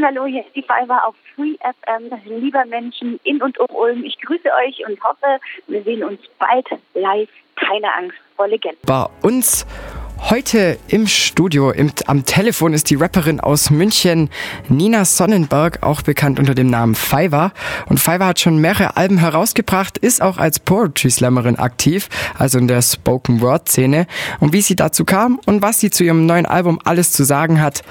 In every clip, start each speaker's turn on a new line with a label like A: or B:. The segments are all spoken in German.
A: und hallo, hier ist die Fiverr auf Free FM. Lieber Menschen in und um Ulm, ich grüße euch und hoffe, wir sehen uns bald live. Keine Angst vor Legenden.
B: Bei uns Heute im Studio, im, am Telefon ist die Rapperin aus München, Nina Sonnenberg, auch bekannt unter dem Namen Fiverr. Und Fiverr hat schon mehrere Alben herausgebracht, ist auch als Poetry Slammerin aktiv, also in der Spoken Word Szene. Und wie sie dazu kam und was sie zu ihrem neuen Album alles zu sagen hat,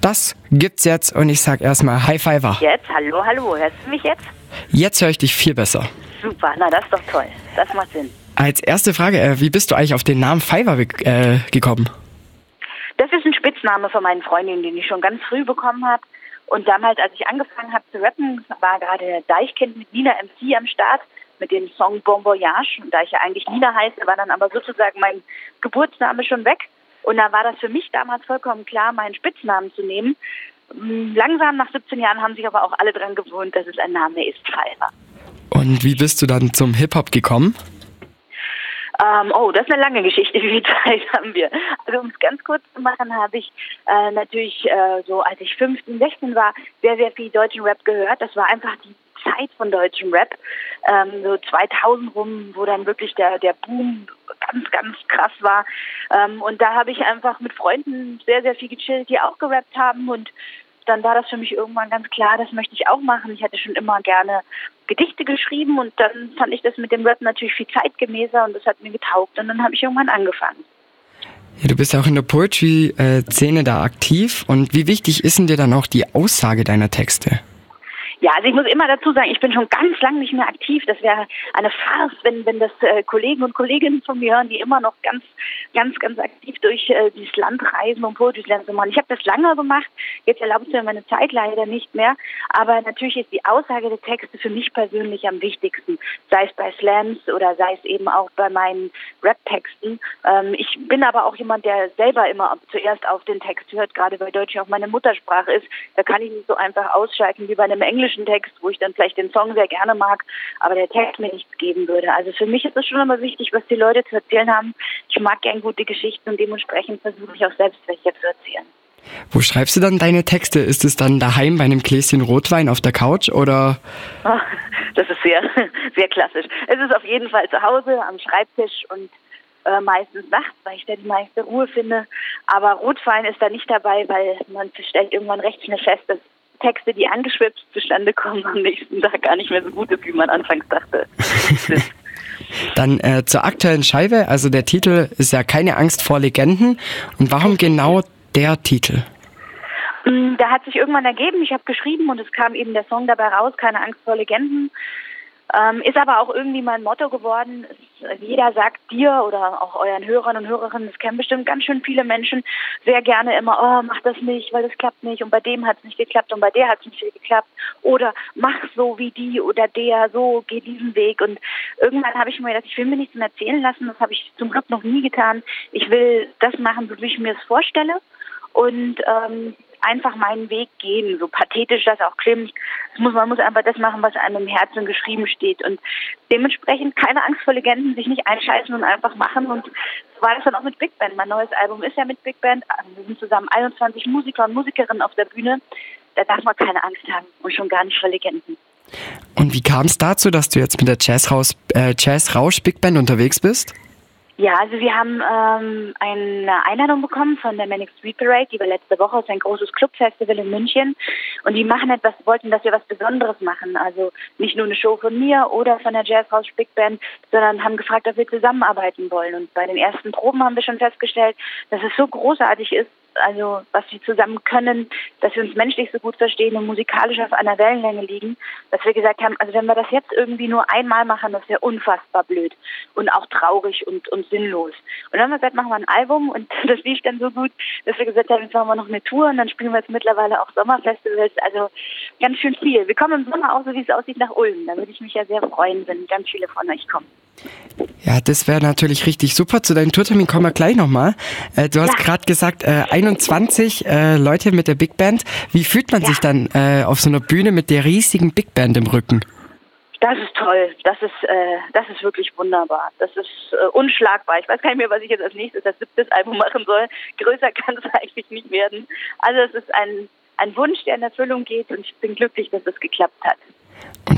B: das gibt's jetzt und ich sag erstmal Hi Fiverr.
A: Jetzt, hallo, hallo, hörst du mich jetzt?
B: Jetzt höre ich dich viel besser.
A: Super, na das ist doch toll. Das macht Sinn.
B: Als erste Frage, äh, wie bist du eigentlich auf den Namen Fiverr äh, gekommen?
A: Das ist ein Spitzname von meinen Freundinnen, den ich schon ganz früh bekommen habe. Und damals, als ich angefangen habe zu rappen, war gerade Deichkind mit Nina MC am Start mit dem Song Bon Voyage. Und da ich ja eigentlich Nina heiße, war dann aber sozusagen mein Geburtsname schon weg. Und da war das für mich damals vollkommen klar, meinen Spitznamen zu nehmen. Mm, langsam, nach 17 Jahren, haben sich aber auch alle dran gewohnt, dass es ein Name ist, Fiverr.
B: Und wie bist du dann zum Hip-Hop gekommen?
A: Ähm, oh, das ist eine lange Geschichte. Wie viel Zeit haben wir? Also um es ganz kurz zu machen, habe ich äh, natürlich äh, so, als ich 15, 16 war, sehr, sehr viel deutschen Rap gehört. Das war einfach die Zeit von deutschem Rap, ähm, so 2000 rum, wo dann wirklich der, der Boom ganz, ganz krass war. Ähm, und da habe ich einfach mit Freunden sehr, sehr viel gechillt, die auch gerappt haben und dann war das für mich irgendwann ganz klar, das möchte ich auch machen. Ich hatte schon immer gerne Gedichte geschrieben und dann fand ich das mit dem Rap natürlich viel zeitgemäßer und das hat mir getaugt und dann habe ich irgendwann angefangen.
B: Ja, du bist ja auch in der Poetry-Szene da aktiv und wie wichtig ist denn dir dann auch die Aussage deiner Texte?
A: Ja, also ich muss immer dazu sagen, ich bin schon ganz lang nicht mehr aktiv. Das wäre eine Farce, wenn, wenn das äh, Kollegen und Kolleginnen von mir hören, die immer noch ganz, ganz, ganz aktiv durch äh, dieses Land reisen, um Poetry Slam zu machen. Ich habe das lange gemacht, jetzt erlaubt es mir meine Zeit leider nicht mehr. Aber natürlich ist die Aussage der Texte für mich persönlich am wichtigsten. Sei es bei Slams oder sei es eben auch bei meinen Rap-Texten. Ähm, ich bin aber auch jemand, der selber immer zuerst auf den Text hört, gerade weil Deutsch auch meine Muttersprache ist. Da kann ich nicht so einfach ausschalten wie bei einem Englischen englischen Text, wo ich dann vielleicht den Song sehr gerne mag, aber der Text mir nichts geben würde. Also für mich ist es schon immer wichtig, was die Leute zu erzählen haben. Ich mag gern gute Geschichten und dementsprechend versuche ich auch selbst welche zu erzählen.
B: Wo schreibst du dann deine Texte? Ist es dann daheim bei einem Gläschen Rotwein auf der Couch oder?
A: Oh, das ist sehr, sehr klassisch. Es ist auf jeden Fall zu Hause am Schreibtisch und äh, meistens nachts, weil ich da die meiste Ruhe finde. Aber Rotwein ist da nicht dabei, weil man stellt irgendwann recht schnell fest, dass Texte, die angeschwipst zustande kommen, am nächsten Tag gar nicht mehr so gut ist, wie man anfangs dachte.
B: Dann äh, zur aktuellen Scheibe. Also der Titel ist ja keine Angst vor Legenden. Und warum genau der Titel?
A: Mm, da hat sich irgendwann ergeben, ich habe geschrieben und es kam eben der Song dabei raus, keine Angst vor Legenden. Ähm, ist aber auch irgendwie mein Motto geworden. Jeder sagt dir oder auch euren Hörern und Hörerinnen, das kennen bestimmt ganz schön viele Menschen, sehr gerne immer, oh, mach das nicht, weil das klappt nicht und bei dem hat es nicht geklappt und bei der hat es nicht geklappt oder mach so wie die oder der, so geh diesen Weg und irgendwann habe ich mir gedacht, ich will mir nichts mehr erzählen lassen, das habe ich zum Glück noch nie getan. Ich will das machen, so wie ich mir es vorstelle und ähm, einfach meinen Weg gehen, so pathetisch das auch klingt. Muss, man muss einfach das machen, was einem im Herzen geschrieben steht. Und dementsprechend keine Angst vor Legenden, sich nicht einscheißen und einfach machen. Und so war das dann auch mit Big Band. Mein neues Album ist ja mit Big Band. Also wir sind zusammen 21 Musiker und Musikerinnen auf der Bühne. Da darf man keine Angst haben und schon gar nicht vor Legenden.
B: Und wie kam es dazu, dass du jetzt mit der Jazz äh, Jazz Rausch Big Band unterwegs bist?
A: Ja, also wir haben ähm, eine Einladung bekommen von der Manic Street Parade, die war letzte Woche, das ist ein großes Clubfestival in München. Und die machen etwas, wollten, dass wir was Besonderes machen. Also nicht nur eine Show von mir oder von der Jazz House Big Band, sondern haben gefragt, ob wir zusammenarbeiten wollen. Und bei den ersten Proben haben wir schon festgestellt, dass es so großartig ist, also was wir zusammen können, dass wir uns menschlich so gut verstehen und musikalisch auf einer Wellenlänge liegen, dass wir gesagt haben, also wenn wir das jetzt irgendwie nur einmal machen, das wäre unfassbar blöd und auch traurig und, und sinnlos. Und dann haben wir gesagt, machen wir ein Album und das lief dann so gut, dass wir gesagt haben, jetzt machen wir noch eine Tour und dann spielen wir jetzt mittlerweile auch Sommerfestivals, also ganz schön viel. Wir kommen im Sommer auch, so wie es aussieht, nach Ulm. Da würde ich mich ja sehr freuen, wenn ganz viele von euch kommen.
B: Ja, das wäre natürlich richtig super. Zu deinem Tourtermin kommen wir gleich nochmal. Äh, du hast ja. gerade gesagt, äh, 21 äh, Leute mit der Big Band. Wie fühlt man ja. sich dann äh, auf so einer Bühne mit der riesigen Big Band im Rücken?
A: Das ist toll. Das ist, äh, das ist wirklich wunderbar. Das ist äh, unschlagbar. Ich weiß gar nicht mehr, was ich jetzt als nächstes, als siebtes Album machen soll. Größer kann es eigentlich nicht werden. Also es ist ein ein Wunsch, der in Erfüllung geht und ich bin glücklich, dass es geklappt hat.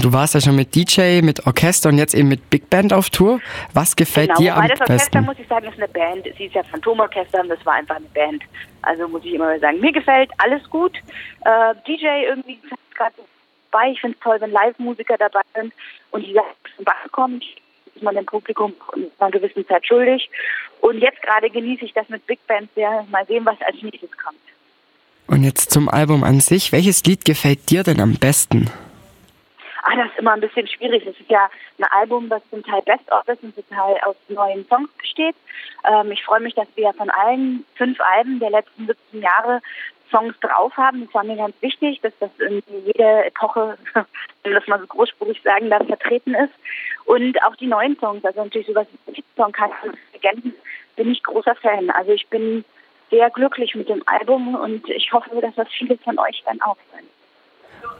B: Du warst ja schon mit DJ, mit Orchester und jetzt eben mit Big Band auf Tour. Was gefällt
A: genau,
B: dir am
A: das Orchester,
B: besten?
A: muss ich sagen, ist eine Band. Sie ist ja Phantomorchester und das war einfach eine Band. Also muss ich immer sagen, mir gefällt alles gut. Äh, DJ irgendwie gerade bei. Ich finde es toll, wenn Live-Musiker dabei sind und die zum Bach kommen. Ist man dem Publikum in einer gewissen Zeit schuldig. Und jetzt gerade genieße ich das mit Big Band sehr. Mal sehen, was als nächstes kommt.
B: Und jetzt zum Album an sich. Welches Lied gefällt dir denn am besten?
A: Ah, das ist immer ein bisschen schwierig. Es ist ja ein Album, das zum Teil Best-of ist und zum Teil aus neuen Songs besteht. Ähm, ich freue mich, dass wir von allen fünf Alben der letzten 17 Jahre Songs drauf haben. Das war mir ganz wichtig, dass das in jede Epoche, wenn das mal so großspurig sagen darf, vertreten ist. Und auch die neuen Songs, also natürlich sowas wie Song kann Legenden, bin ich großer Fan. Also ich bin sehr glücklich mit dem Album und ich hoffe, dass das viele von euch dann auch sind.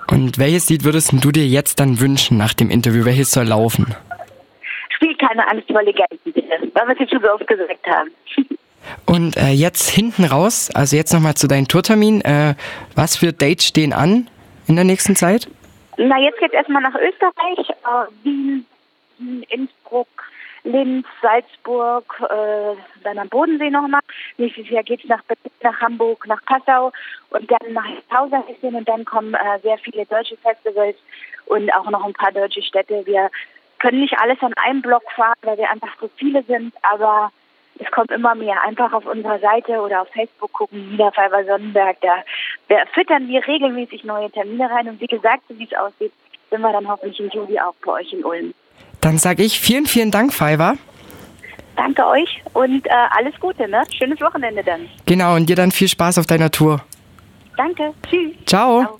B: Und welches Lied würdest du dir jetzt dann wünschen nach dem Interview? Welches soll laufen?
A: Spiel keine Angst vor Legenden, bitte, weil wir es jetzt schon so oft gesagt haben.
B: Und äh, jetzt hinten raus, also jetzt nochmal zu deinem Tourtermin. Äh, was für Dates stehen an in der nächsten Zeit?
A: Na, jetzt geht's erstmal nach Österreich, äh, Wien, Innsbruck, Linz, Salzburg, äh, dann am Bodensee nochmal. Nächstes Jahr geht's nach Berlin, nach Hamburg, nach Passau und dann nach Hause ein bisschen und dann kommen äh, sehr viele deutsche Festivals und auch noch ein paar deutsche Städte. Wir können nicht alles an einem Block fahren, weil wir einfach so viele sind, aber es kommt immer mehr. Einfach auf unserer Seite oder auf Facebook gucken, Niederfalver Sonnenberg, da, da füttern wir regelmäßig neue Termine rein und wie gesagt, so wie es aussieht, sind wir dann hoffentlich im Juli auch bei euch in Ulm.
B: Dann sage ich vielen, vielen Dank, Fiverr.
A: Danke euch und äh, alles Gute, ne? Schönes Wochenende dann.
B: Genau, und dir dann viel Spaß auf deiner Tour.
A: Danke, tschüss.
B: Ciao. Ciao.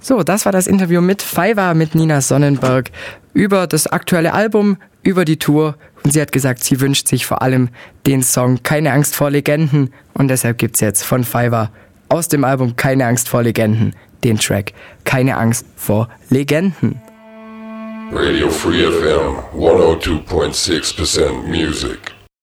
B: So, das war das Interview mit Fiverr mit Nina Sonnenberg über das aktuelle Album, über die Tour. Und sie hat gesagt, sie wünscht sich vor allem den Song Keine Angst vor Legenden. Und deshalb gibt's jetzt von Fiverr aus dem Album Keine Angst vor Legenden den Track Keine Angst vor Legenden.
C: Radio Free FM 102.6% music.